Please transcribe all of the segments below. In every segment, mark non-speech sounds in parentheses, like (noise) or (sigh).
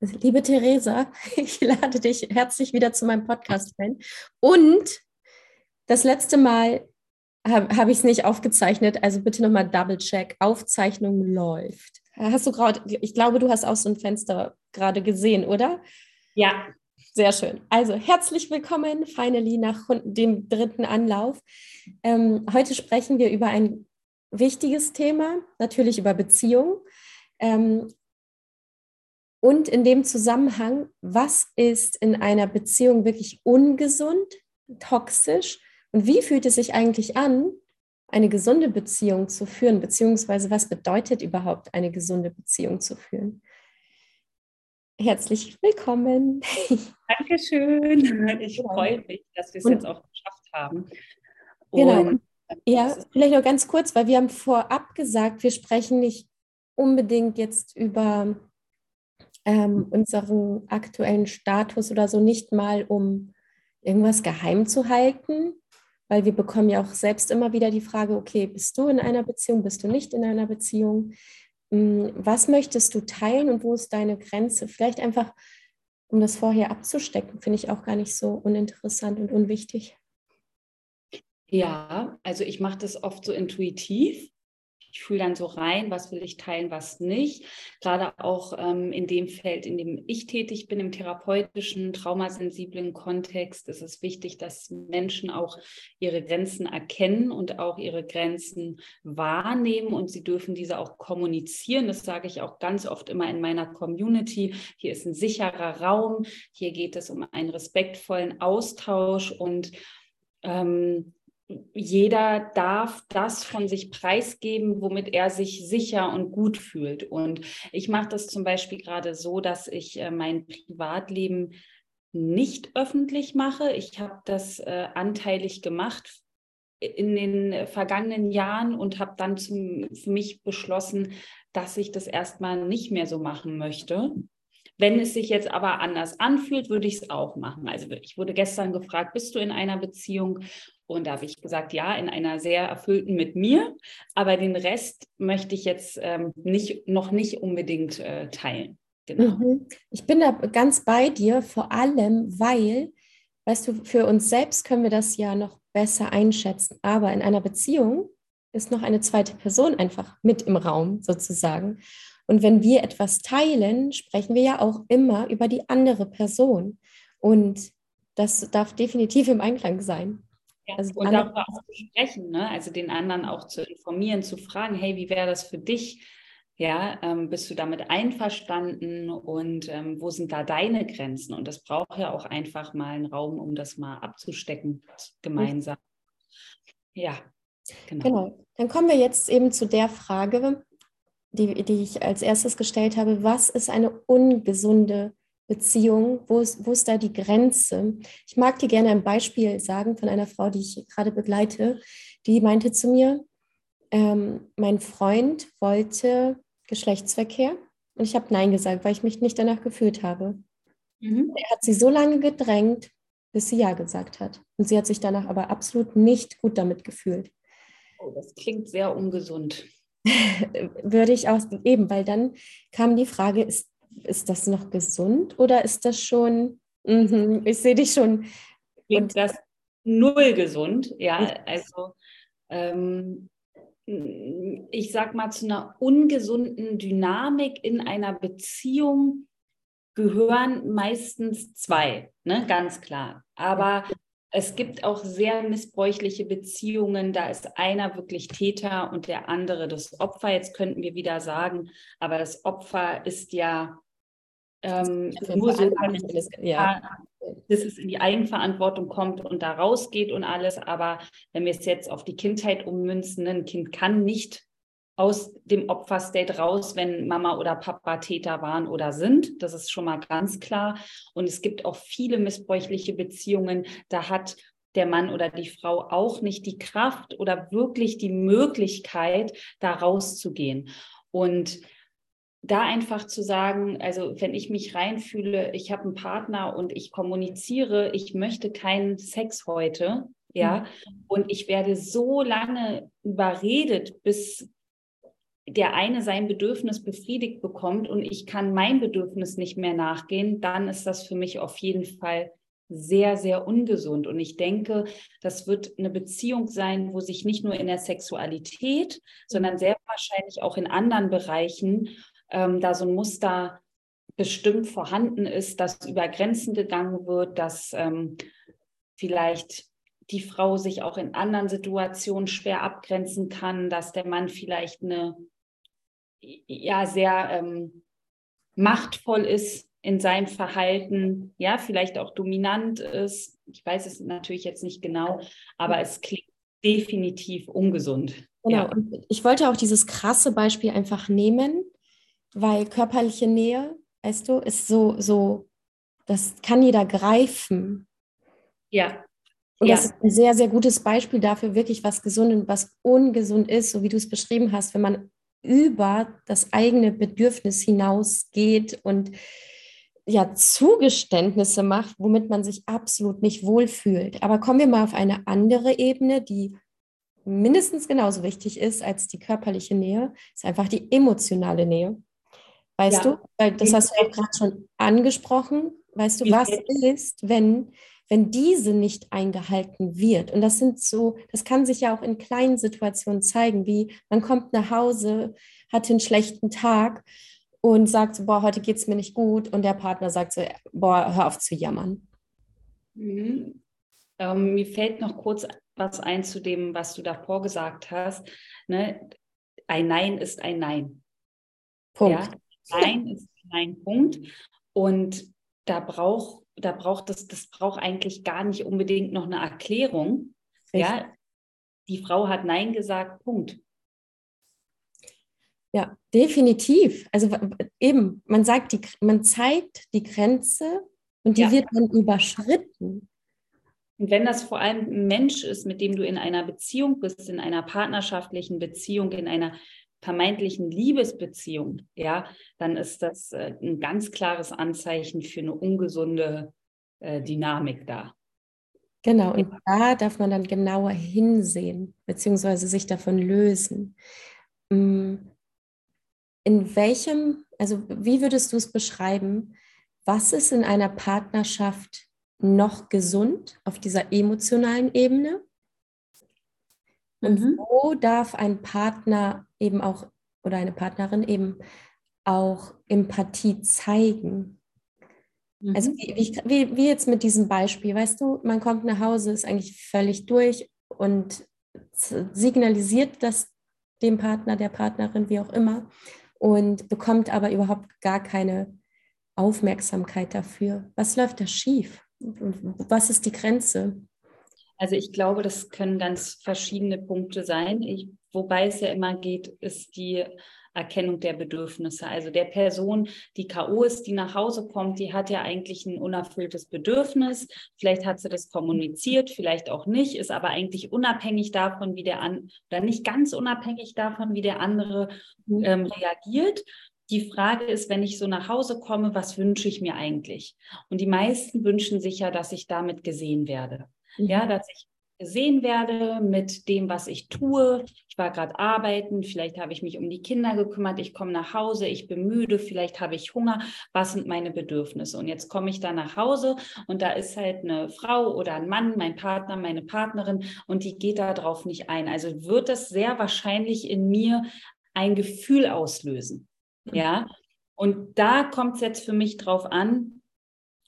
Liebe Theresa, (laughs) ich lade dich herzlich wieder zu meinem Podcast ein. Und das letzte Mal habe hab ich es nicht aufgezeichnet, also bitte nochmal Double Check. Aufzeichnung läuft. Hast du gerade, ich glaube, du hast auch so ein Fenster gerade gesehen, oder? Ja. Sehr schön. Also herzlich willkommen, finally, nach dem dritten Anlauf. Ähm, heute sprechen wir über ein wichtiges Thema, natürlich über Beziehungen. Ähm, und in dem Zusammenhang, was ist in einer Beziehung wirklich ungesund, toxisch und wie fühlt es sich eigentlich an, eine gesunde Beziehung zu führen, beziehungsweise was bedeutet überhaupt eine gesunde Beziehung zu führen? Herzlich willkommen. (laughs) Dankeschön. Ich freue mich, dass wir es jetzt auch geschafft haben. Genau. Und genau. Ja, vielleicht noch ganz kurz, weil wir haben vorab gesagt, wir sprechen nicht unbedingt jetzt über ähm, unseren aktuellen Status oder so nicht mal, um irgendwas geheim zu halten, weil wir bekommen ja auch selbst immer wieder die Frage, okay, bist du in einer Beziehung, bist du nicht in einer Beziehung? Hm, was möchtest du teilen und wo ist deine Grenze? Vielleicht einfach, um das vorher abzustecken, finde ich auch gar nicht so uninteressant und unwichtig. Ja, also ich mache das oft so intuitiv. Ich fühle dann so rein, was will ich teilen, was nicht. Gerade auch ähm, in dem Feld, in dem ich tätig bin, im therapeutischen, traumasensiblen Kontext, ist es wichtig, dass Menschen auch ihre Grenzen erkennen und auch ihre Grenzen wahrnehmen und sie dürfen diese auch kommunizieren. Das sage ich auch ganz oft immer in meiner Community. Hier ist ein sicherer Raum. Hier geht es um einen respektvollen Austausch und ähm, jeder darf das von sich preisgeben, womit er sich sicher und gut fühlt. Und ich mache das zum Beispiel gerade so, dass ich äh, mein Privatleben nicht öffentlich mache. Ich habe das äh, anteilig gemacht in den vergangenen Jahren und habe dann zum, für mich beschlossen, dass ich das erstmal nicht mehr so machen möchte. Wenn es sich jetzt aber anders anfühlt, würde ich es auch machen. Also ich wurde gestern gefragt, bist du in einer Beziehung? Und da habe ich gesagt, ja, in einer sehr erfüllten mit mir, aber den Rest möchte ich jetzt ähm, nicht, noch nicht unbedingt äh, teilen. Genau. Mhm. Ich bin da ganz bei dir, vor allem, weil, weißt du, für uns selbst können wir das ja noch besser einschätzen, aber in einer Beziehung ist noch eine zweite Person einfach mit im Raum sozusagen. Und wenn wir etwas teilen, sprechen wir ja auch immer über die andere Person. Und das darf definitiv im Einklang sein. Ja, also und darüber auch zu sprechen, ne? also den anderen auch zu informieren, zu fragen, hey, wie wäre das für dich? Ja, ähm, bist du damit einverstanden und ähm, wo sind da deine Grenzen? Und das braucht ja auch einfach mal einen Raum, um das mal abzustecken gemeinsam. Ja, genau. genau. Dann kommen wir jetzt eben zu der Frage, die, die ich als erstes gestellt habe. Was ist eine ungesunde Beziehung? Wo ist, wo ist da die Grenze? Ich mag dir gerne ein Beispiel sagen von einer Frau, die ich gerade begleite. Die meinte zu mir, ähm, mein Freund wollte Geschlechtsverkehr und ich habe Nein gesagt, weil ich mich nicht danach gefühlt habe. Mhm. Er hat sie so lange gedrängt, bis sie Ja gesagt hat. Und sie hat sich danach aber absolut nicht gut damit gefühlt. Oh, das klingt sehr ungesund. Würde ich auch eben, weil dann kam die Frage, ist ist das noch gesund oder ist das schon, mm ich sehe dich schon. Und das null gesund, ja, also ähm, ich sag mal, zu einer ungesunden Dynamik in einer Beziehung gehören meistens zwei, ne, ganz klar. Aber es gibt auch sehr missbräuchliche Beziehungen. Da ist einer wirklich Täter und der andere das Opfer. Jetzt könnten wir wieder sagen, aber das Opfer ist ja ähm, nur so, dass, ja. dass es in die Eigenverantwortung kommt und da rausgeht und alles. Aber wenn wir es jetzt auf die Kindheit ummünzen, ein Kind kann nicht aus dem Opferstate raus, wenn Mama oder Papa Täter waren oder sind. Das ist schon mal ganz klar. Und es gibt auch viele missbräuchliche Beziehungen. Da hat der Mann oder die Frau auch nicht die Kraft oder wirklich die Möglichkeit, da rauszugehen. Und da einfach zu sagen, also wenn ich mich reinfühle, ich habe einen Partner und ich kommuniziere, ich möchte keinen Sex heute, ja, mhm. und ich werde so lange überredet, bis der eine sein Bedürfnis befriedigt bekommt und ich kann mein Bedürfnis nicht mehr nachgehen, dann ist das für mich auf jeden Fall sehr, sehr ungesund. Und ich denke, das wird eine Beziehung sein, wo sich nicht nur in der Sexualität, sondern sehr wahrscheinlich auch in anderen Bereichen ähm, da so ein Muster bestimmt vorhanden ist, dass über Grenzen gegangen wird, dass ähm, vielleicht die Frau sich auch in anderen Situationen schwer abgrenzen kann, dass der Mann vielleicht eine ja sehr ähm, machtvoll ist in seinem Verhalten, ja, vielleicht auch dominant ist. Ich weiß es natürlich jetzt nicht genau, aber es klingt definitiv ungesund. Genau, ja. und ich wollte auch dieses krasse Beispiel einfach nehmen, weil körperliche Nähe, weißt du, ist so, so, das kann jeder greifen. Ja. Und ja. das ist ein sehr, sehr gutes Beispiel dafür, wirklich was gesund und was ungesund ist, so wie du es beschrieben hast, wenn man über das eigene Bedürfnis hinausgeht und ja Zugeständnisse macht, womit man sich absolut nicht wohlfühlt. Aber kommen wir mal auf eine andere Ebene, die mindestens genauso wichtig ist als die körperliche Nähe, ist einfach die emotionale Nähe. Weißt ja. du, weil das hast du auch gerade schon angesprochen. Weißt du, was ist, wenn, wenn diese nicht eingehalten wird? Und das sind so, das kann sich ja auch in kleinen Situationen zeigen, wie man kommt nach Hause, hatte einen schlechten Tag und sagt so, boah, heute geht es mir nicht gut und der Partner sagt so, boah, hör auf zu jammern. Mhm. Ähm, mir fällt noch kurz was ein zu dem, was du davor gesagt hast. Ne? Ein Nein ist ein Nein. Punkt. Ja? Nein ist ein Punkt. Und da braucht, da braucht das, das braucht eigentlich gar nicht unbedingt noch eine Erklärung. Ja, die Frau hat Nein gesagt, Punkt. Ja, definitiv. Also eben, man sagt, die, man zeigt die Grenze und die ja. wird dann überschritten. Und wenn das vor allem ein Mensch ist, mit dem du in einer Beziehung bist, in einer partnerschaftlichen Beziehung, in einer vermeintlichen Liebesbeziehung, ja, dann ist das äh, ein ganz klares Anzeichen für eine ungesunde äh, Dynamik da. Genau, und da darf man dann genauer hinsehen, beziehungsweise sich davon lösen. Mm, in welchem, also wie würdest du es beschreiben, was ist in einer Partnerschaft noch gesund auf dieser emotionalen Ebene? Und mhm. wo darf ein Partner eben auch oder eine Partnerin eben auch Empathie zeigen? Also mhm. Also wie, wie, wie jetzt mit diesem Beispiel, weißt du, man kommt nach Hause, ist eigentlich völlig durch und signalisiert das dem Partner, der Partnerin, wie auch immer, und bekommt aber überhaupt gar keine Aufmerksamkeit dafür. Was läuft da schief? Was ist die Grenze? Also ich glaube, das können ganz verschiedene Punkte sein. Ich, wobei es ja immer geht, ist die Erkennung der Bedürfnisse. Also der Person, die K.O. ist, die nach Hause kommt, die hat ja eigentlich ein unerfülltes Bedürfnis. Vielleicht hat sie das kommuniziert, vielleicht auch nicht, ist aber eigentlich unabhängig davon, wie der an oder nicht ganz unabhängig davon, wie der andere mhm. ähm, reagiert. Die Frage ist, wenn ich so nach Hause komme, was wünsche ich mir eigentlich? Und die meisten wünschen sich ja, dass ich damit gesehen werde. Mhm. Ja, dass ich gesehen werde mit dem, was ich tue. Ich war gerade arbeiten, vielleicht habe ich mich um die Kinder gekümmert, ich komme nach Hause, ich bin müde, vielleicht habe ich Hunger. Was sind meine Bedürfnisse? Und jetzt komme ich da nach Hause und da ist halt eine Frau oder ein Mann, mein Partner, meine Partnerin und die geht darauf nicht ein. Also wird das sehr wahrscheinlich in mir ein Gefühl auslösen. Mhm. Ja. Und da kommt es jetzt für mich drauf an,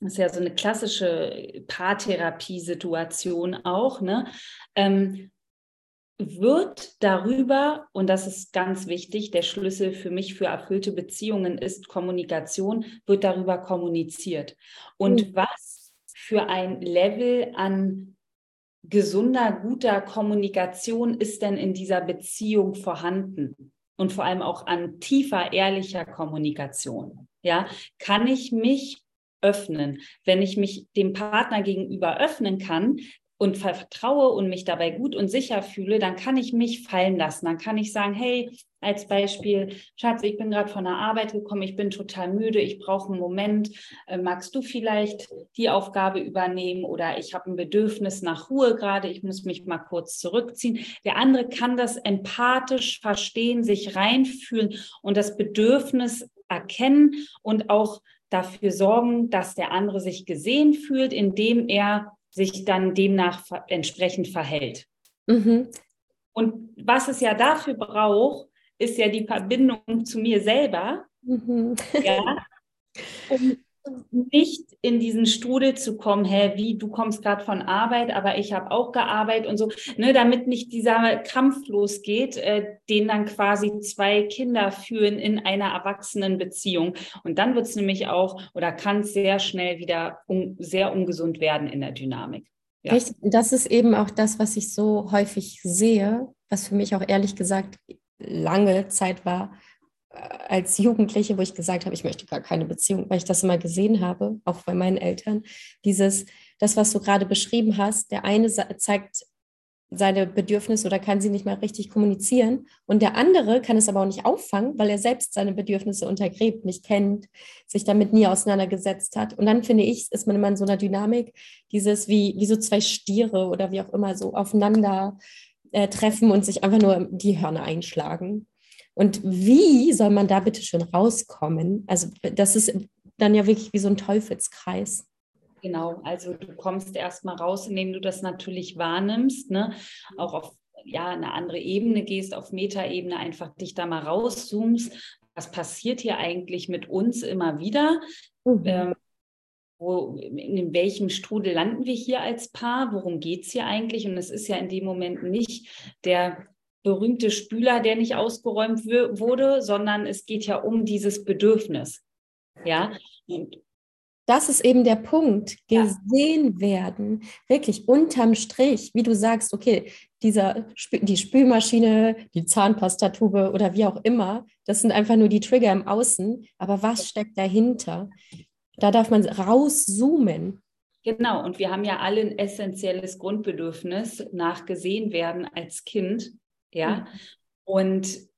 das ist ja so eine klassische Paartherapie-Situation auch, ne? Ähm, wird darüber, und das ist ganz wichtig, der Schlüssel für mich für erfüllte Beziehungen ist Kommunikation, wird darüber kommuniziert. Und mhm. was für ein Level an gesunder, guter Kommunikation ist denn in dieser Beziehung vorhanden? Und vor allem auch an tiefer, ehrlicher Kommunikation. Ja, kann ich mich öffnen. Wenn ich mich dem Partner gegenüber öffnen kann und vertraue und mich dabei gut und sicher fühle, dann kann ich mich fallen lassen. Dann kann ich sagen, hey, als Beispiel, Schatz, ich bin gerade von der Arbeit gekommen, ich bin total müde, ich brauche einen Moment. Äh, magst du vielleicht die Aufgabe übernehmen oder ich habe ein Bedürfnis nach Ruhe gerade, ich muss mich mal kurz zurückziehen. Der andere kann das empathisch verstehen, sich reinfühlen und das Bedürfnis erkennen und auch dafür sorgen, dass der andere sich gesehen fühlt, indem er sich dann demnach entsprechend verhält. Mhm. Und was es ja dafür braucht, ist ja die Verbindung zu mir selber, mhm. ja, (laughs) um nicht in diesen Strudel zu kommen, hä, wie, du kommst gerade von Arbeit, aber ich habe auch gearbeitet und so, ne, damit nicht dieser Kampf losgeht, äh, den dann quasi zwei Kinder führen in einer Erwachsenenbeziehung. Und dann wird es nämlich auch oder kann sehr schnell wieder un sehr ungesund werden in der Dynamik. Ja. Das ist eben auch das, was ich so häufig sehe, was für mich auch ehrlich gesagt lange Zeit war, als Jugendliche, wo ich gesagt habe, ich möchte gar keine Beziehung, weil ich das immer gesehen habe, auch bei meinen Eltern. Dieses, das, was du gerade beschrieben hast, der eine zeigt seine Bedürfnisse oder kann sie nicht mal richtig kommunizieren und der andere kann es aber auch nicht auffangen, weil er selbst seine Bedürfnisse untergräbt, nicht kennt, sich damit nie auseinandergesetzt hat. Und dann finde ich, ist man immer in so einer Dynamik, dieses wie, wie so zwei Stiere oder wie auch immer so aufeinander äh, treffen und sich einfach nur die Hörner einschlagen. Und wie soll man da bitte schön rauskommen? Also das ist dann ja wirklich wie so ein Teufelskreis. Genau, also du kommst erstmal raus, indem du das natürlich wahrnimmst, ne? auch auf ja, eine andere Ebene gehst, auf Metaebene einfach dich da mal rauszoomst. Was passiert hier eigentlich mit uns immer wieder? Mhm. Ähm, wo, in welchem Strudel landen wir hier als Paar? Worum geht es hier eigentlich? Und es ist ja in dem Moment nicht der berühmte Spüler, der nicht ausgeräumt wurde, sondern es geht ja um dieses Bedürfnis. Ja. Und das ist eben der Punkt. Gesehen ja. werden, wirklich unterm Strich, wie du sagst, okay, dieser, die Spülmaschine, die Zahnpastatube oder wie auch immer, das sind einfach nur die Trigger im Außen. Aber was steckt dahinter? Da darf man rauszoomen. Genau, und wir haben ja alle ein essentielles Grundbedürfnis nach gesehen werden als Kind. Ja. Mhm. Und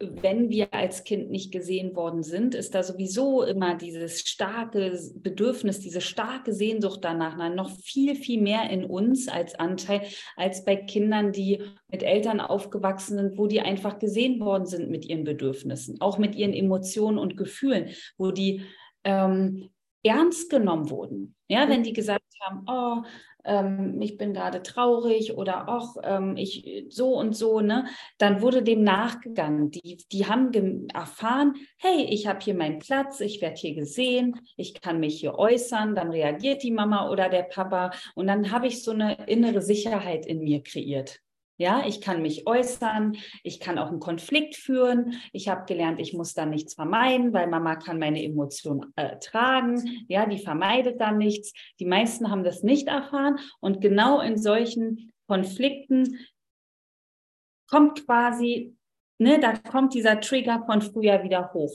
wenn wir als Kind nicht gesehen worden sind, ist da sowieso immer dieses starke Bedürfnis, diese starke Sehnsucht danach, noch viel, viel mehr in uns als Anteil, als bei Kindern, die mit Eltern aufgewachsen sind, wo die einfach gesehen worden sind mit ihren Bedürfnissen, auch mit ihren Emotionen und Gefühlen, wo die ähm, ernst genommen wurden. Ja, wenn die gesagt haben, oh, ähm, ich bin gerade traurig oder auch ähm, ich so und so, ne, dann wurde dem nachgegangen. Die, die haben erfahren, hey, ich habe hier meinen Platz, ich werde hier gesehen, ich kann mich hier äußern, dann reagiert die Mama oder der Papa und dann habe ich so eine innere Sicherheit in mir kreiert. Ja, ich kann mich äußern, ich kann auch einen Konflikt führen. Ich habe gelernt, ich muss dann nichts vermeiden, weil Mama kann meine Emotionen äh, tragen. Ja, die vermeidet dann nichts. Die meisten haben das nicht erfahren. Und genau in solchen Konflikten kommt quasi, ne, da kommt dieser Trigger von früher wieder hoch.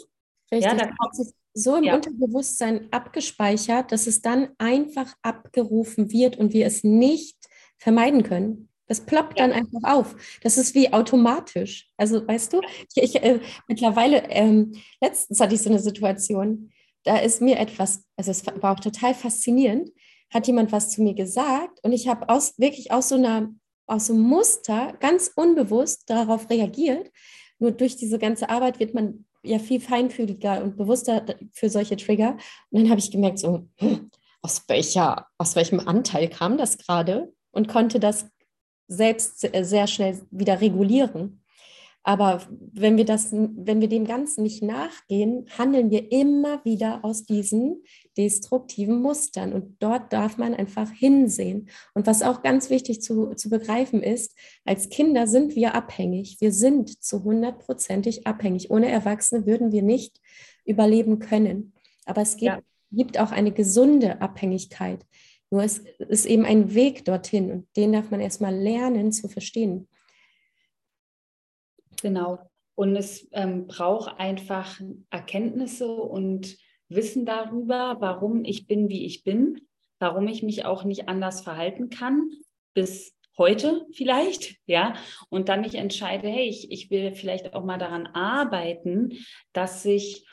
Richtig. Ja, da kommt, es so im ja. Unterbewusstsein abgespeichert, dass es dann einfach abgerufen wird und wir es nicht vermeiden können. Das ploppt ja. dann einfach auf. Das ist wie automatisch. Also, weißt du, ich, ich äh, mittlerweile, ähm, letztens hatte ich so eine Situation, da ist mir etwas, also es war auch total faszinierend, hat jemand was zu mir gesagt und ich habe aus, wirklich aus so einer, aus so einem Muster ganz unbewusst darauf reagiert. Nur durch diese ganze Arbeit wird man ja viel feinfühliger und bewusster für solche Trigger. Und dann habe ich gemerkt, so, hm, aus, welcher, aus welchem Anteil kam das gerade? Und konnte das selbst sehr schnell wieder regulieren. Aber wenn wir, das, wenn wir dem Ganzen nicht nachgehen, handeln wir immer wieder aus diesen destruktiven Mustern. Und dort darf man einfach hinsehen. Und was auch ganz wichtig zu, zu begreifen ist, als Kinder sind wir abhängig. Wir sind zu hundertprozentig abhängig. Ohne Erwachsene würden wir nicht überleben können. Aber es gibt, ja. gibt auch eine gesunde Abhängigkeit. Nur es ist eben ein Weg dorthin und den darf man erstmal lernen zu verstehen. Genau. Und es ähm, braucht einfach Erkenntnisse und Wissen darüber, warum ich bin, wie ich bin, warum ich mich auch nicht anders verhalten kann bis heute vielleicht, (laughs) ja, und dann mich entscheide, hey, ich, ich will vielleicht auch mal daran arbeiten, dass sich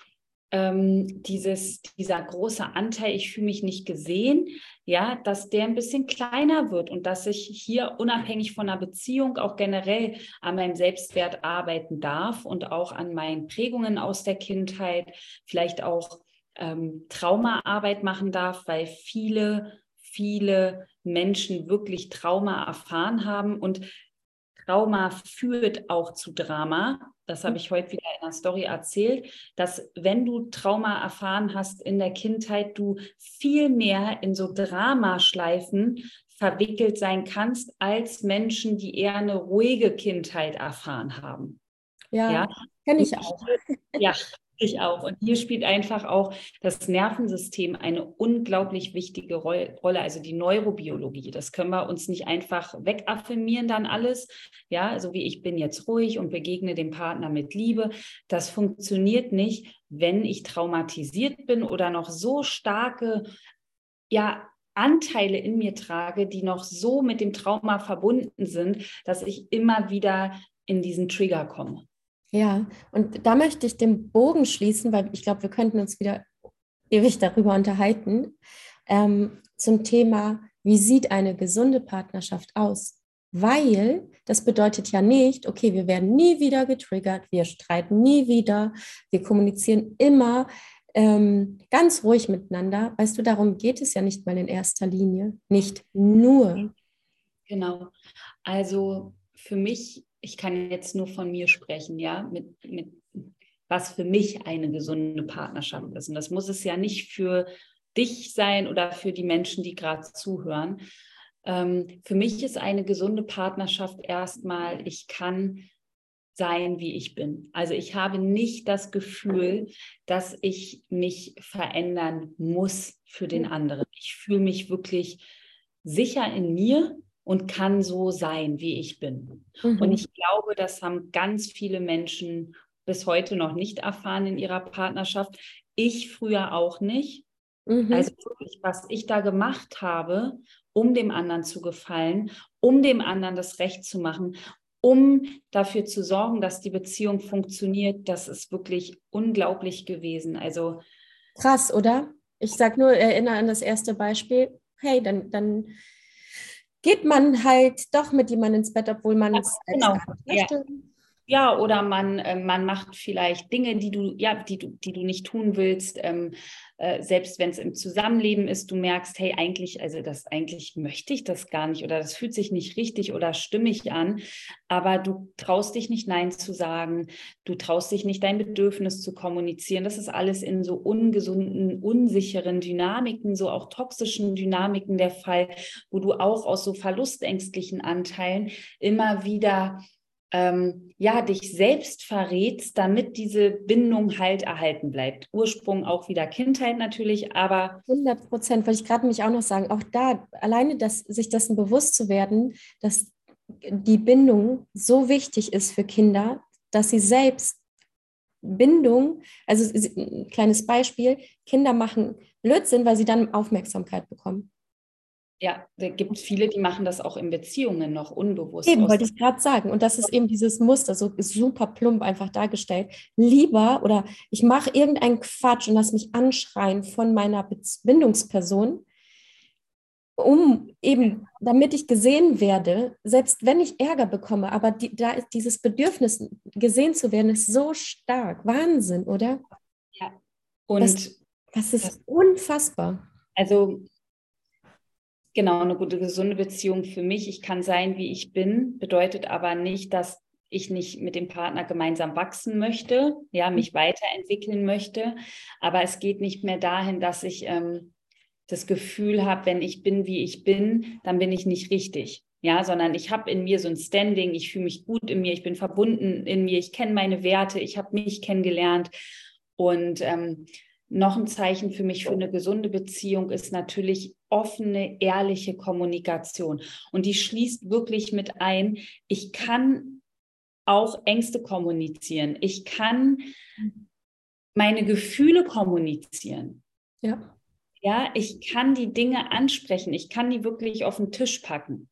ähm, dieses, dieser große Anteil, ich fühle mich nicht gesehen, ja, dass der ein bisschen kleiner wird und dass ich hier unabhängig von einer Beziehung auch generell an meinem Selbstwert arbeiten darf und auch an meinen Prägungen aus der Kindheit, vielleicht auch ähm, Traumaarbeit machen darf, weil viele, viele Menschen wirklich Trauma erfahren haben und Trauma führt auch zu Drama. Das habe ich heute wieder in einer Story erzählt, dass wenn du Trauma erfahren hast in der Kindheit, du viel mehr in so Dramaschleifen verwickelt sein kannst als Menschen, die eher eine ruhige Kindheit erfahren haben. Ja, ja? kenne ich auch. Ja, ich auch. Und hier spielt einfach auch das Nervensystem eine unglaublich wichtige Rolle, also die Neurobiologie. Das können wir uns nicht einfach wegaffirmieren dann alles. Ja, also wie ich bin jetzt ruhig und begegne dem Partner mit Liebe. Das funktioniert nicht, wenn ich traumatisiert bin oder noch so starke, ja, Anteile in mir trage, die noch so mit dem Trauma verbunden sind, dass ich immer wieder in diesen Trigger komme. Ja, und da möchte ich den Bogen schließen, weil ich glaube, wir könnten uns wieder ewig darüber unterhalten, ähm, zum Thema, wie sieht eine gesunde Partnerschaft aus? Weil das bedeutet ja nicht, okay, wir werden nie wieder getriggert, wir streiten nie wieder, wir kommunizieren immer ähm, ganz ruhig miteinander. Weißt du, darum geht es ja nicht mal in erster Linie, nicht nur. Genau. Also für mich ich kann jetzt nur von mir sprechen, ja, mit, mit was für mich eine gesunde Partnerschaft ist. Und das muss es ja nicht für dich sein oder für die Menschen, die gerade zuhören. Ähm, für mich ist eine gesunde Partnerschaft erstmal, ich kann sein, wie ich bin. Also ich habe nicht das Gefühl, dass ich mich verändern muss für den anderen. Ich fühle mich wirklich sicher in mir und kann so sein, wie ich bin. Mhm. Und ich glaube, das haben ganz viele Menschen bis heute noch nicht erfahren in ihrer Partnerschaft. Ich früher auch nicht. Mhm. Also wirklich, was ich da gemacht habe, um dem anderen zu gefallen, um dem anderen das Recht zu machen, um dafür zu sorgen, dass die Beziehung funktioniert, das ist wirklich unglaublich gewesen. Also krass, oder? Ich sage nur, erinnere an das erste Beispiel. Hey, dann, dann geht man halt doch mit jemandem ins Bett, obwohl man es genau. möchte. Ja. Ja, oder man, äh, man macht vielleicht Dinge, die du, ja, die du, die du nicht tun willst, ähm, äh, selbst wenn es im Zusammenleben ist, du merkst, hey, eigentlich, also das eigentlich möchte ich das gar nicht oder das fühlt sich nicht richtig oder stimmig an, aber du traust dich nicht Nein zu sagen, du traust dich nicht dein Bedürfnis zu kommunizieren. Das ist alles in so ungesunden, unsicheren Dynamiken, so auch toxischen Dynamiken der Fall, wo du auch aus so verlustängstlichen Anteilen immer wieder ähm, ja, dich selbst verrätst, damit diese Bindung halt erhalten bleibt. Ursprung auch wieder Kindheit natürlich, aber. 100 Prozent, wollte ich gerade mich auch noch sagen, auch da, alleine das, sich dessen bewusst zu werden, dass die Bindung so wichtig ist für Kinder, dass sie selbst Bindung, also ein kleines Beispiel, Kinder machen Blödsinn, weil sie dann Aufmerksamkeit bekommen. Ja, da gibt es viele, die machen das auch in Beziehungen noch unbewusst. Eben, wollte ich gerade sagen. Und das ist eben dieses Muster, so super plump einfach dargestellt. Lieber oder ich mache irgendeinen Quatsch und lass mich anschreien von meiner Bindungsperson, um eben, damit ich gesehen werde, selbst wenn ich Ärger bekomme, aber die, da ist dieses Bedürfnis, gesehen zu werden, ist so stark. Wahnsinn, oder? Ja. Und das, das ist das, unfassbar. Also Genau, eine gute, gesunde Beziehung für mich. Ich kann sein, wie ich bin, bedeutet aber nicht, dass ich nicht mit dem Partner gemeinsam wachsen möchte, ja, mhm. mich weiterentwickeln möchte. Aber es geht nicht mehr dahin, dass ich ähm, das Gefühl habe, wenn ich bin, wie ich bin, dann bin ich nicht richtig. Ja, sondern ich habe in mir so ein Standing, ich fühle mich gut in mir, ich bin verbunden in mir, ich kenne meine Werte, ich habe mich kennengelernt. Und ähm, noch ein Zeichen für mich für eine gesunde Beziehung ist natürlich offene, ehrliche Kommunikation. Und die schließt wirklich mit ein, ich kann auch Ängste kommunizieren. Ich kann meine Gefühle kommunizieren. Ja. Ja, ich kann die Dinge ansprechen. Ich kann die wirklich auf den Tisch packen.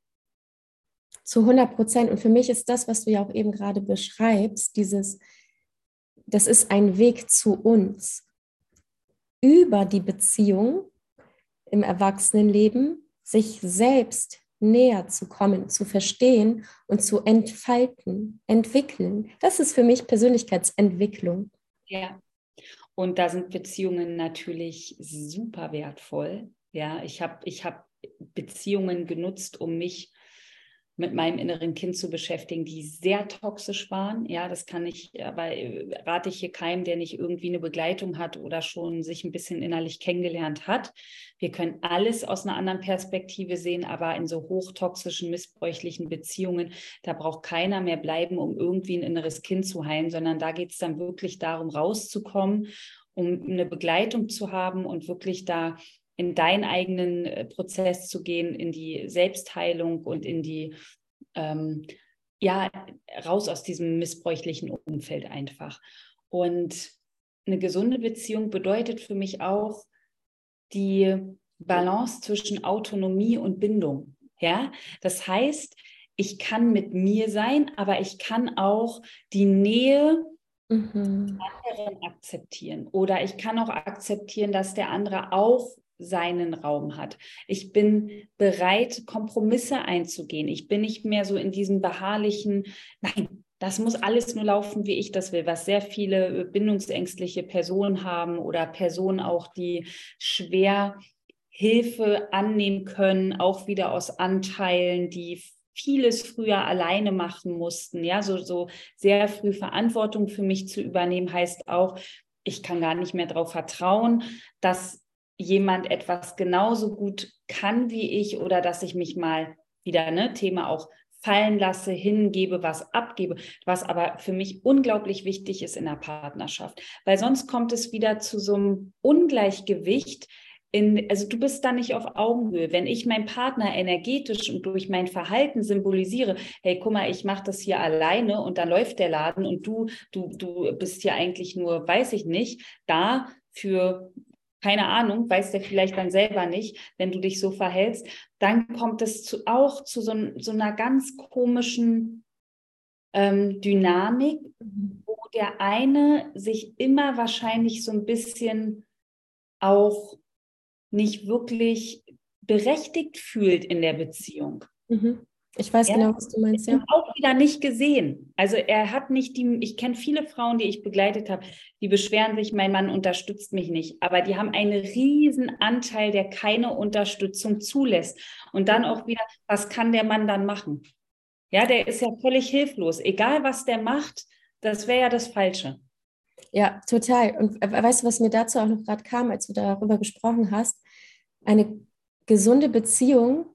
Zu 100 Prozent. Und für mich ist das, was du ja auch eben gerade beschreibst, dieses, das ist ein Weg zu uns über die Beziehung im Erwachsenenleben, sich selbst näher zu kommen, zu verstehen und zu entfalten, entwickeln. Das ist für mich Persönlichkeitsentwicklung. Ja. Und da sind Beziehungen natürlich super wertvoll. Ja, ich habe ich hab Beziehungen genutzt, um mich mit meinem inneren Kind zu beschäftigen, die sehr toxisch waren. Ja, das kann ich, aber äh, rate ich hier keinem, der nicht irgendwie eine Begleitung hat oder schon sich ein bisschen innerlich kennengelernt hat. Wir können alles aus einer anderen Perspektive sehen, aber in so hochtoxischen, missbräuchlichen Beziehungen, da braucht keiner mehr bleiben, um irgendwie ein inneres Kind zu heilen, sondern da geht es dann wirklich darum, rauszukommen, um eine Begleitung zu haben und wirklich da in deinen eigenen äh, Prozess zu gehen, in die Selbstheilung und in die, ähm, ja, raus aus diesem missbräuchlichen Umfeld einfach. Und eine gesunde Beziehung bedeutet für mich auch die Balance zwischen Autonomie und Bindung. Ja, das heißt, ich kann mit mir sein, aber ich kann auch die Nähe mhm. anderen akzeptieren. Oder ich kann auch akzeptieren, dass der andere auch seinen Raum hat. Ich bin bereit, Kompromisse einzugehen. Ich bin nicht mehr so in diesem beharrlichen, nein, das muss alles nur laufen, wie ich das will, was sehr viele bindungsängstliche Personen haben oder Personen auch, die schwer Hilfe annehmen können, auch wieder aus Anteilen, die vieles früher alleine machen mussten. Ja, so, so sehr früh Verantwortung für mich zu übernehmen, heißt auch, ich kann gar nicht mehr darauf vertrauen, dass jemand etwas genauso gut kann wie ich oder dass ich mich mal wieder, ne, Thema auch fallen lasse, hingebe, was abgebe, was aber für mich unglaublich wichtig ist in der Partnerschaft, weil sonst kommt es wieder zu so einem Ungleichgewicht. In, also du bist da nicht auf Augenhöhe. Wenn ich meinen Partner energetisch und durch mein Verhalten symbolisiere, hey, guck mal, ich mache das hier alleine und dann läuft der Laden und du, du, du bist hier eigentlich nur, weiß ich nicht, da für keine Ahnung, weiß der vielleicht dann selber nicht, wenn du dich so verhältst, dann kommt es zu, auch zu so, so einer ganz komischen ähm, Dynamik, mhm. wo der eine sich immer wahrscheinlich so ein bisschen auch nicht wirklich berechtigt fühlt in der Beziehung. Mhm. Ich weiß ja, genau, was du meinst. Ja. Auch wieder nicht gesehen. Also er hat nicht die, ich kenne viele Frauen, die ich begleitet habe, die beschweren sich, mein Mann unterstützt mich nicht. Aber die haben einen riesen Anteil, der keine Unterstützung zulässt. Und dann auch wieder, was kann der Mann dann machen? Ja, der ist ja völlig hilflos. Egal, was der macht, das wäre ja das Falsche. Ja, total. Und weißt du, was mir dazu auch noch gerade kam, als du darüber gesprochen hast? Eine gesunde Beziehung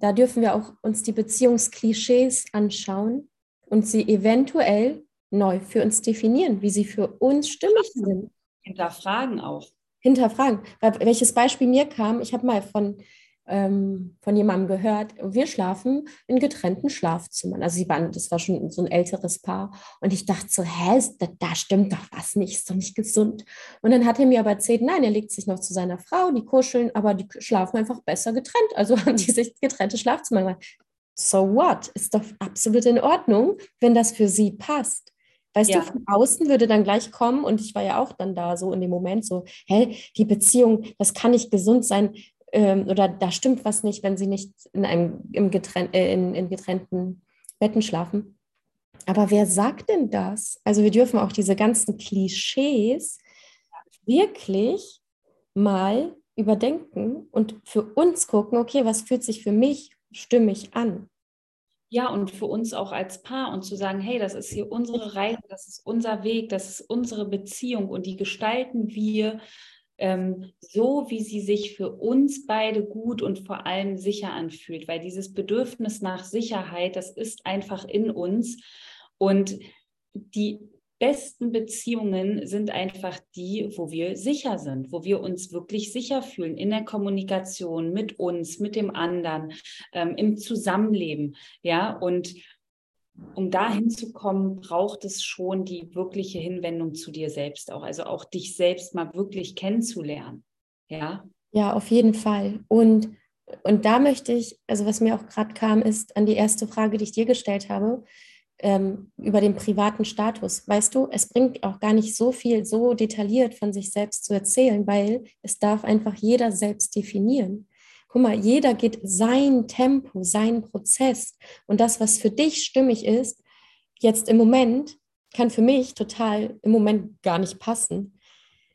da dürfen wir auch uns die Beziehungsklischees anschauen und sie eventuell neu für uns definieren, wie sie für uns stimmig sind. Hinterfragen auch. Hinterfragen. Welches Beispiel mir kam, ich habe mal von ähm, von jemandem gehört, wir schlafen in getrennten Schlafzimmern. Also sie waren, das war schon so ein älteres Paar. Und ich dachte so, hä, da, da stimmt doch was nicht, ist doch nicht gesund. Und dann hat er mir aber erzählt, nein, er legt sich noch zu seiner Frau, die kuscheln, aber die schlafen einfach besser getrennt. Also (laughs) haben die sich getrennte Schlafzimmer gemacht. So what? Ist doch absolut in Ordnung, wenn das für sie passt. Weißt ja. du, von außen würde dann gleich kommen, und ich war ja auch dann da so in dem Moment so, hä, die Beziehung, das kann nicht gesund sein ähm, oder da stimmt was nicht, wenn sie nicht in, einem, im getrenn, äh, in, in getrennten Betten schlafen. Aber wer sagt denn das? Also wir dürfen auch diese ganzen Klischees wirklich mal überdenken und für uns gucken, okay, was fühlt sich für mich stimmig an? Ja, und für uns auch als Paar und zu sagen, hey, das ist hier unsere Reise, das ist unser Weg, das ist unsere Beziehung und die gestalten wir ähm, so, wie sie sich für uns beide gut und vor allem sicher anfühlt, weil dieses Bedürfnis nach Sicherheit, das ist einfach in uns und die besten Beziehungen sind einfach die, wo wir sicher sind, wo wir uns wirklich sicher fühlen in der Kommunikation mit uns, mit dem anderen, ähm, im Zusammenleben. Ja, und um dahin zu kommen, braucht es schon die wirkliche Hinwendung zu dir selbst auch. Also auch dich selbst mal wirklich kennenzulernen. Ja. Ja, auf jeden Fall. Und und da möchte ich, also was mir auch gerade kam, ist an die erste Frage, die ich dir gestellt habe, ähm, über den privaten Status. Weißt du, es bringt auch gar nicht so viel, so detailliert von sich selbst zu erzählen, weil es darf einfach jeder selbst definieren. Guck mal, jeder geht sein Tempo, seinen Prozess. Und das, was für dich stimmig ist, jetzt im Moment, kann für mich total im Moment gar nicht passen.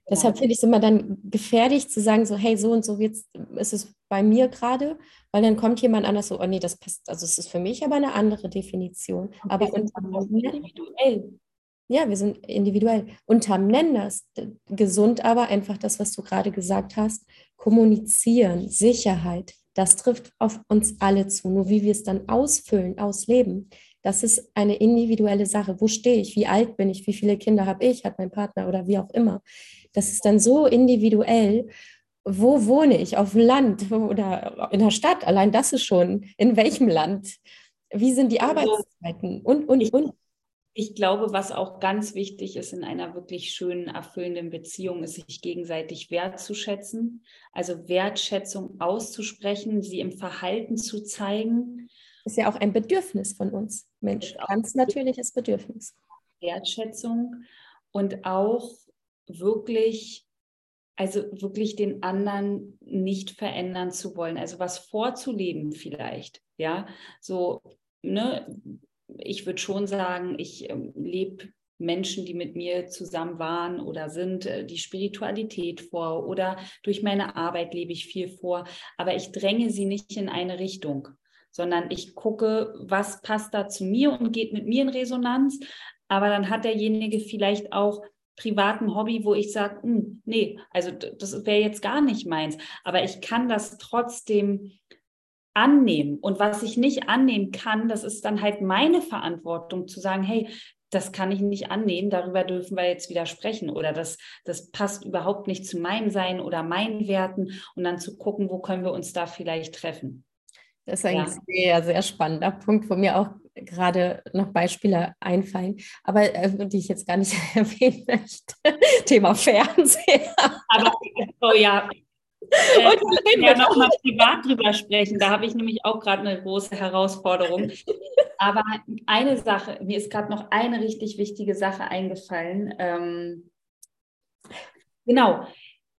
Deshalb finde ich es immer dann gefährlich zu sagen, so, hey, so und so ist es bei mir gerade, weil dann kommt jemand anders so, oh nee, das passt, also es ist für mich aber eine andere Definition. Und aber individuell. Ja, wir sind individuell. Unterm Nenners, gesund aber einfach das, was du gerade gesagt hast, kommunizieren, Sicherheit, das trifft auf uns alle zu. Nur wie wir es dann ausfüllen, ausleben, das ist eine individuelle Sache. Wo stehe ich? Wie alt bin ich? Wie viele Kinder habe ich? Hat mein Partner oder wie auch immer. Das ist dann so individuell. Wo wohne ich? Auf dem Land oder in der Stadt? Allein das ist schon. In welchem Land? Wie sind die Arbeitszeiten? Und, und, und. Ich glaube, was auch ganz wichtig ist in einer wirklich schönen, erfüllenden Beziehung, ist, sich gegenseitig wertzuschätzen. Also Wertschätzung auszusprechen, sie im Verhalten zu zeigen. Ist ja auch ein Bedürfnis von uns, Mensch. Ganz natürliches Bedürfnis. Wertschätzung und auch wirklich, also wirklich den anderen nicht verändern zu wollen, also was vorzuleben vielleicht, ja, so, ne, ich würde schon sagen, ich äh, lebe Menschen, die mit mir zusammen waren oder sind, äh, die Spiritualität vor oder durch meine Arbeit lebe ich viel vor, aber ich dränge sie nicht in eine Richtung, sondern ich gucke, was passt da zu mir und geht mit mir in Resonanz. Aber dann hat derjenige vielleicht auch privaten Hobby, wo ich sage, hm, nee, also das wäre jetzt gar nicht meins. Aber ich kann das trotzdem annehmen. Und was ich nicht annehmen kann, das ist dann halt meine Verantwortung zu sagen, hey, das kann ich nicht annehmen, darüber dürfen wir jetzt wieder sprechen oder das, das passt überhaupt nicht zu meinem Sein oder meinen Werten und dann zu gucken, wo können wir uns da vielleicht treffen. Das ist ein ja. sehr, sehr spannender Punkt, wo mir auch gerade noch Beispiele einfallen, aber äh, die ich jetzt gar nicht (laughs) erwähnen möchte. Thema Fernseher. Aber, oh ja. Äh, und wir ja noch mal privat drüber sprechen. Da habe ich nämlich auch gerade eine große Herausforderung. (laughs) Aber eine Sache, mir ist gerade noch eine richtig wichtige Sache eingefallen. Ähm, genau,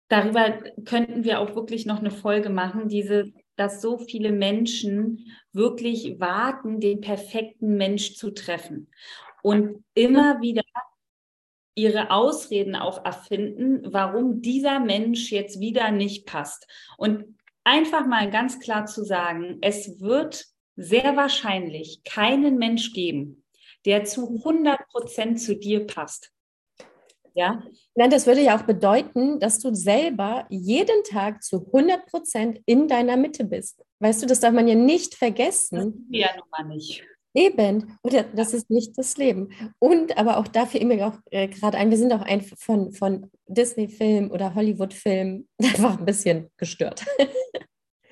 darüber könnten wir auch wirklich noch eine Folge machen. Diese dass so viele Menschen wirklich warten, den perfekten Mensch zu treffen und immer wieder ihre Ausreden auch erfinden, warum dieser Mensch jetzt wieder nicht passt. Und einfach mal ganz klar zu sagen, es wird sehr wahrscheinlich keinen Mensch geben, der zu 100 Prozent zu dir passt. Ja. Nein, das würde ja auch bedeuten, dass du selber jeden Tag zu 100 Prozent in deiner Mitte bist. Weißt du, das darf man ja nicht vergessen. Das ja nun mal nicht. Eben, oder das ist nicht das Leben. Und aber auch dafür immer auch äh, gerade ein, wir sind auch ein von, von Disney-Film oder Hollywood-Film (laughs) einfach ein bisschen gestört.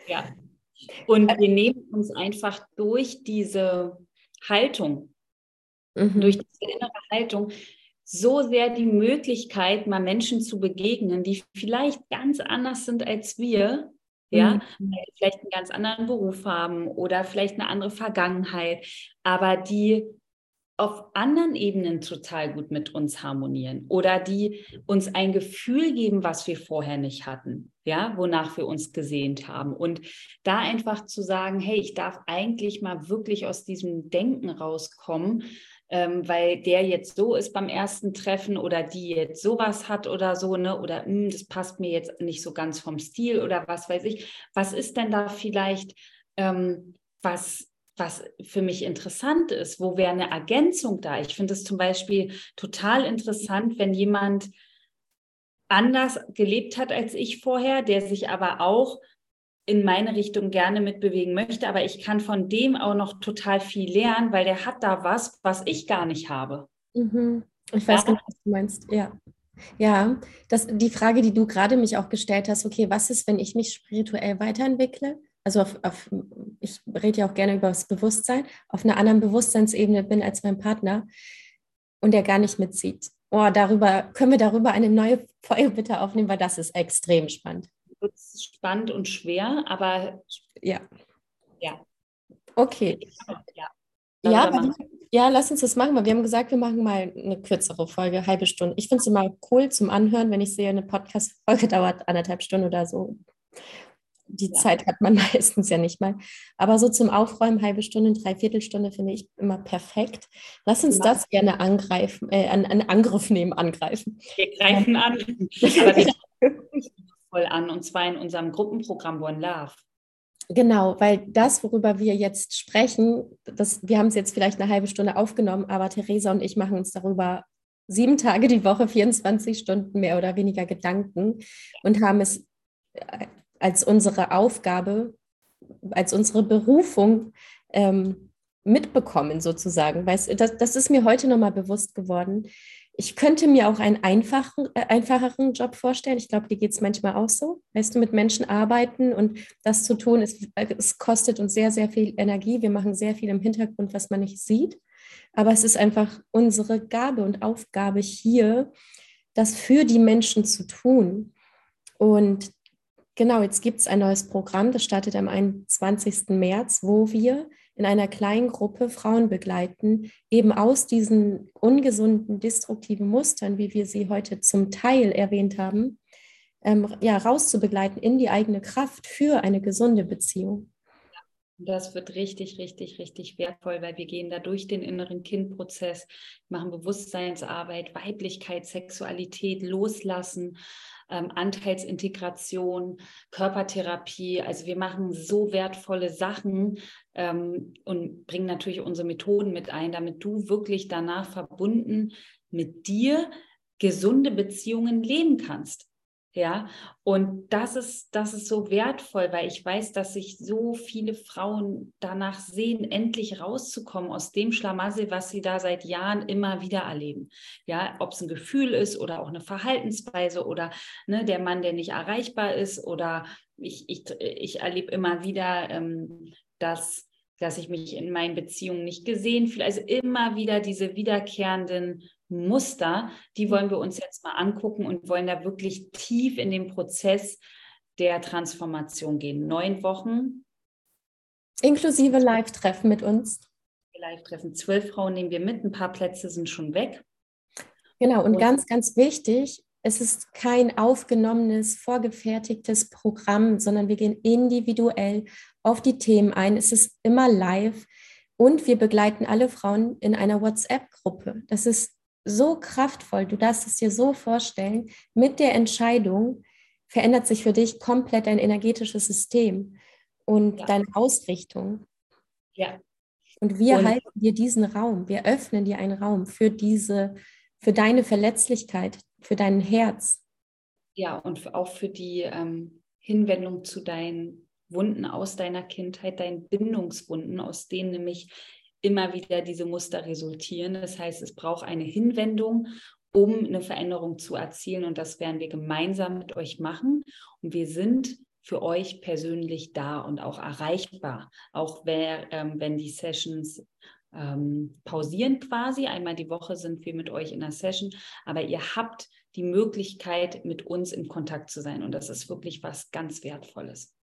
ja. Und wir nehmen uns einfach durch diese Haltung, mhm. durch diese innere Haltung, so sehr die Möglichkeit, mal Menschen zu begegnen, die vielleicht ganz anders sind als wir, ja, mhm. vielleicht einen ganz anderen Beruf haben oder vielleicht eine andere Vergangenheit, aber die auf anderen Ebenen total gut mit uns harmonieren oder die uns ein Gefühl geben, was wir vorher nicht hatten, ja, wonach wir uns gesehnt haben. Und da einfach zu sagen, hey, ich darf eigentlich mal wirklich aus diesem Denken rauskommen ähm, weil der jetzt so ist beim ersten Treffen oder die jetzt sowas hat oder so, ne? Oder mh, hm, das passt mir jetzt nicht so ganz vom Stil oder was weiß ich. Was ist denn da vielleicht, ähm, was was für mich interessant ist, wo wäre eine Ergänzung da? Ich finde es zum Beispiel total interessant, wenn jemand anders gelebt hat als ich vorher, der sich aber auch in meine Richtung gerne mitbewegen möchte, aber ich kann von dem auch noch total viel lernen, weil der hat da was, was ich gar nicht habe. Mhm. Ich weiß ja. genau, was du meinst. Ja. Ja, das, die Frage, die du gerade mich auch gestellt hast, okay, was ist, wenn ich mich spirituell weiterentwickle? Also auf, auf, ich rede ja auch gerne über das Bewusstsein, auf einer anderen Bewusstseinsebene bin als mein Partner und der gar nicht mitzieht. Oh, darüber, können wir darüber eine neue Folge bitte aufnehmen, weil das ist extrem spannend. Wird es spannend und schwer, aber ja. Ja. Okay. Ja, ja, aber, ja, lass uns das machen, weil wir haben gesagt, wir machen mal eine kürzere Folge, halbe Stunde. Ich finde es immer cool zum Anhören, wenn ich sehe, eine Podcast-Folge (laughs) dauert anderthalb Stunden oder so. Die ja. Zeit hat man (laughs) meistens ja nicht mal. Aber so zum Aufräumen, halbe Stunde, dreiviertel Stunde finde ich immer perfekt. Lass uns ja. das gerne angreifen, äh, an Angriff nehmen, angreifen. Wir greifen an. (laughs) Aber voll an, und zwar in unserem Gruppenprogramm One Love. Genau, weil das, worüber wir jetzt sprechen, das, wir haben es jetzt vielleicht eine halbe Stunde aufgenommen, aber Theresa und ich machen uns darüber sieben Tage die Woche, 24 Stunden mehr oder weniger Gedanken und haben es äh, als unsere Aufgabe, als unsere Berufung ähm, mitbekommen sozusagen. Weißt, das, das ist mir heute nochmal bewusst geworden, ich könnte mir auch einen einfachen, äh, einfacheren Job vorstellen. Ich glaube, dir geht es manchmal auch so. Weißt du, mit Menschen arbeiten und das zu tun, es, es kostet uns sehr, sehr viel Energie. Wir machen sehr viel im Hintergrund, was man nicht sieht. Aber es ist einfach unsere Gabe und Aufgabe hier, das für die Menschen zu tun. Und genau, jetzt gibt es ein neues Programm, das startet am 21. März, wo wir in einer kleinen Gruppe Frauen begleiten, eben aus diesen ungesunden, destruktiven Mustern, wie wir sie heute zum Teil erwähnt haben, ähm, ja, rauszubegleiten in die eigene Kraft für eine gesunde Beziehung. Das wird richtig, richtig, richtig wertvoll, weil wir gehen da durch den inneren Kindprozess, machen Bewusstseinsarbeit, Weiblichkeit, Sexualität, Loslassen, ähm, Anteilsintegration, Körpertherapie. Also wir machen so wertvolle Sachen ähm, und bringen natürlich unsere Methoden mit ein, damit du wirklich danach verbunden mit dir gesunde Beziehungen leben kannst. Ja, und das ist, das ist so wertvoll, weil ich weiß, dass sich so viele Frauen danach sehen, endlich rauszukommen aus dem Schlamassel, was sie da seit Jahren immer wieder erleben. Ja, ob es ein Gefühl ist oder auch eine Verhaltensweise oder ne, der Mann, der nicht erreichbar ist oder ich, ich, ich erlebe immer wieder, ähm, dass dass ich mich in meinen Beziehungen nicht gesehen fühle. Also immer wieder diese wiederkehrenden Muster, die wollen wir uns jetzt mal angucken und wollen da wirklich tief in den Prozess der Transformation gehen. Neun Wochen. Inklusive Live-Treffen mit uns. Live-Treffen. Zwölf Frauen nehmen wir mit, ein paar Plätze sind schon weg. Genau, und, und ganz, ganz wichtig, es ist kein aufgenommenes, vorgefertigtes Programm, sondern wir gehen individuell auf die Themen ein. Es ist immer live und wir begleiten alle Frauen in einer WhatsApp-Gruppe. Das ist so kraftvoll, du darfst es dir so vorstellen, mit der Entscheidung verändert sich für dich komplett dein energetisches System und ja. deine Ausrichtung. Ja. Und wir und halten dir diesen Raum, wir öffnen dir einen Raum für diese, für deine Verletzlichkeit, für dein Herz. Ja, und auch für die ähm, Hinwendung zu deinen Wunden aus deiner Kindheit, deinen Bindungswunden, aus denen nämlich immer wieder diese Muster resultieren. Das heißt, es braucht eine Hinwendung, um eine Veränderung zu erzielen. Und das werden wir gemeinsam mit euch machen. Und wir sind für euch persönlich da und auch erreichbar, auch wer, ähm, wenn die Sessions ähm, pausieren quasi. Einmal die Woche sind wir mit euch in einer Session, aber ihr habt die Möglichkeit, mit uns in Kontakt zu sein. Und das ist wirklich was ganz Wertvolles.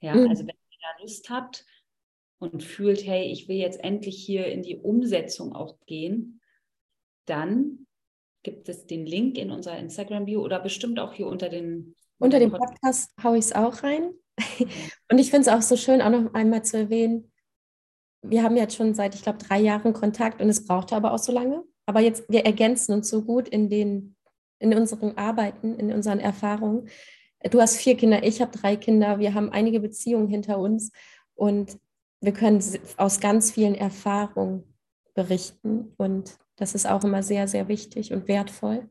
Ja, mhm. also wenn ihr da Lust habt, und fühlt, hey, ich will jetzt endlich hier in die Umsetzung auch gehen, dann gibt es den Link in unserer Instagram-Bio oder bestimmt auch hier unter den. Unter dem Podcast haue ich es auch rein. (laughs) Und ich finde es auch so schön, auch noch einmal zu erwähnen, wir haben jetzt schon seit, ich glaube, drei Jahren Kontakt und es brauchte aber auch so lange. Aber jetzt, wir ergänzen uns so gut in, den, in unseren Arbeiten, in unseren Erfahrungen. Du hast vier Kinder, ich habe drei Kinder, wir haben einige Beziehungen hinter uns und wir können aus ganz vielen Erfahrungen berichten und das ist auch immer sehr, sehr wichtig und wertvoll.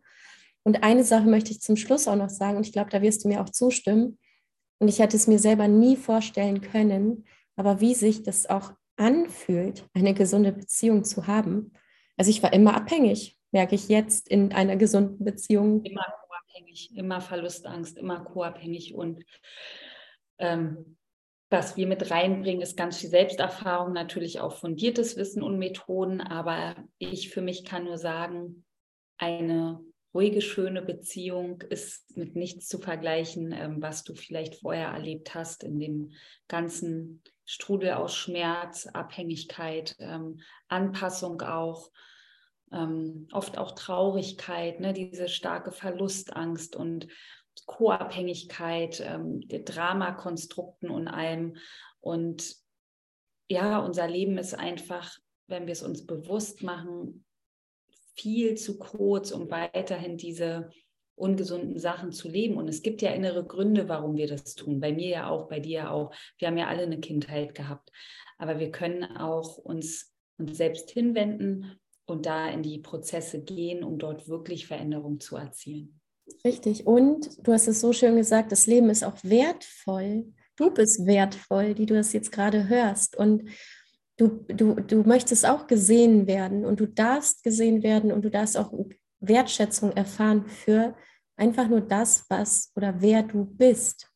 Und eine Sache möchte ich zum Schluss auch noch sagen und ich glaube, da wirst du mir auch zustimmen. Und ich hätte es mir selber nie vorstellen können, aber wie sich das auch anfühlt, eine gesunde Beziehung zu haben. Also ich war immer abhängig, merke ich jetzt in einer gesunden Beziehung. Immer co-abhängig, immer Verlustangst, immer co-abhängig und ähm, was wir mit reinbringen, ist ganz viel Selbsterfahrung, natürlich auch fundiertes Wissen und Methoden. Aber ich für mich kann nur sagen, eine ruhige, schöne Beziehung ist mit nichts zu vergleichen, ähm, was du vielleicht vorher erlebt hast in dem ganzen Strudel aus Schmerz, Abhängigkeit, ähm, Anpassung auch, ähm, oft auch Traurigkeit, ne, diese starke Verlustangst und Co-Abhängigkeit, ähm, Dramakonstrukten und allem. Und ja, unser Leben ist einfach, wenn wir es uns bewusst machen, viel zu kurz, um weiterhin diese ungesunden Sachen zu leben. Und es gibt ja innere Gründe, warum wir das tun. Bei mir ja auch, bei dir ja auch. Wir haben ja alle eine Kindheit gehabt. Aber wir können auch uns, uns selbst hinwenden und da in die Prozesse gehen, um dort wirklich Veränderung zu erzielen. Richtig. Und du hast es so schön gesagt, das Leben ist auch wertvoll. Du bist wertvoll, die du das jetzt gerade hörst. Und du, du, du möchtest auch gesehen werden und du darfst gesehen werden und du darfst auch Wertschätzung erfahren für einfach nur das, was oder wer du bist.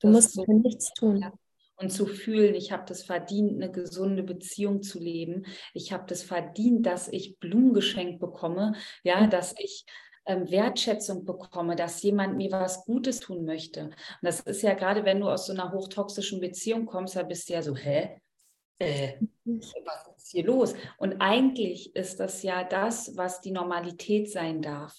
Du das musst so, nichts tun. Ja. Und zu fühlen, ich habe das verdient, eine gesunde Beziehung zu leben. Ich habe das verdient, dass ich Blumen geschenkt bekomme, ja, dass ich ähm, Wertschätzung bekomme, dass jemand mir was Gutes tun möchte. Und das ist ja gerade, wenn du aus so einer hochtoxischen Beziehung kommst, da bist du ja so, hä? Äh, was ist hier los? Und eigentlich ist das ja das, was die Normalität sein darf.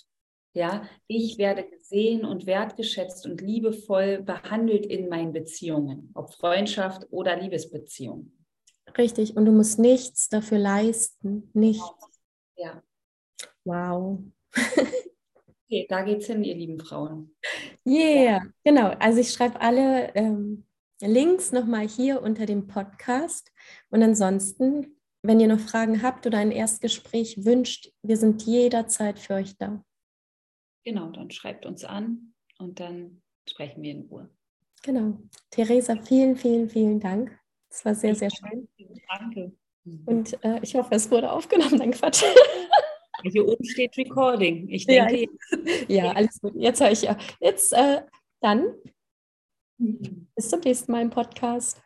Ja, ich werde gesehen und wertgeschätzt und liebevoll behandelt in meinen Beziehungen, ob Freundschaft oder Liebesbeziehung. Richtig, und du musst nichts dafür leisten, nichts. Ja. Wow. (laughs) okay, da geht's hin, ihr lieben Frauen. Yeah, ja. genau. Also ich schreibe alle ähm, Links nochmal hier unter dem Podcast. Und ansonsten, wenn ihr noch Fragen habt oder ein Erstgespräch wünscht, wir sind jederzeit für euch da. Genau, dann schreibt uns an und dann sprechen wir in Ruhe. Genau. Theresa, vielen, vielen, vielen Dank. Es war sehr, sehr schön. Danke. Und äh, ich hoffe, es wurde aufgenommen. (laughs) Dein Quatsch. (laughs) Hier oben steht Recording. Ich denke. Ja, (laughs) ja alles gut. Jetzt höre ich ja. Jetzt äh, dann. Mhm. Bis zum nächsten Mal im Podcast.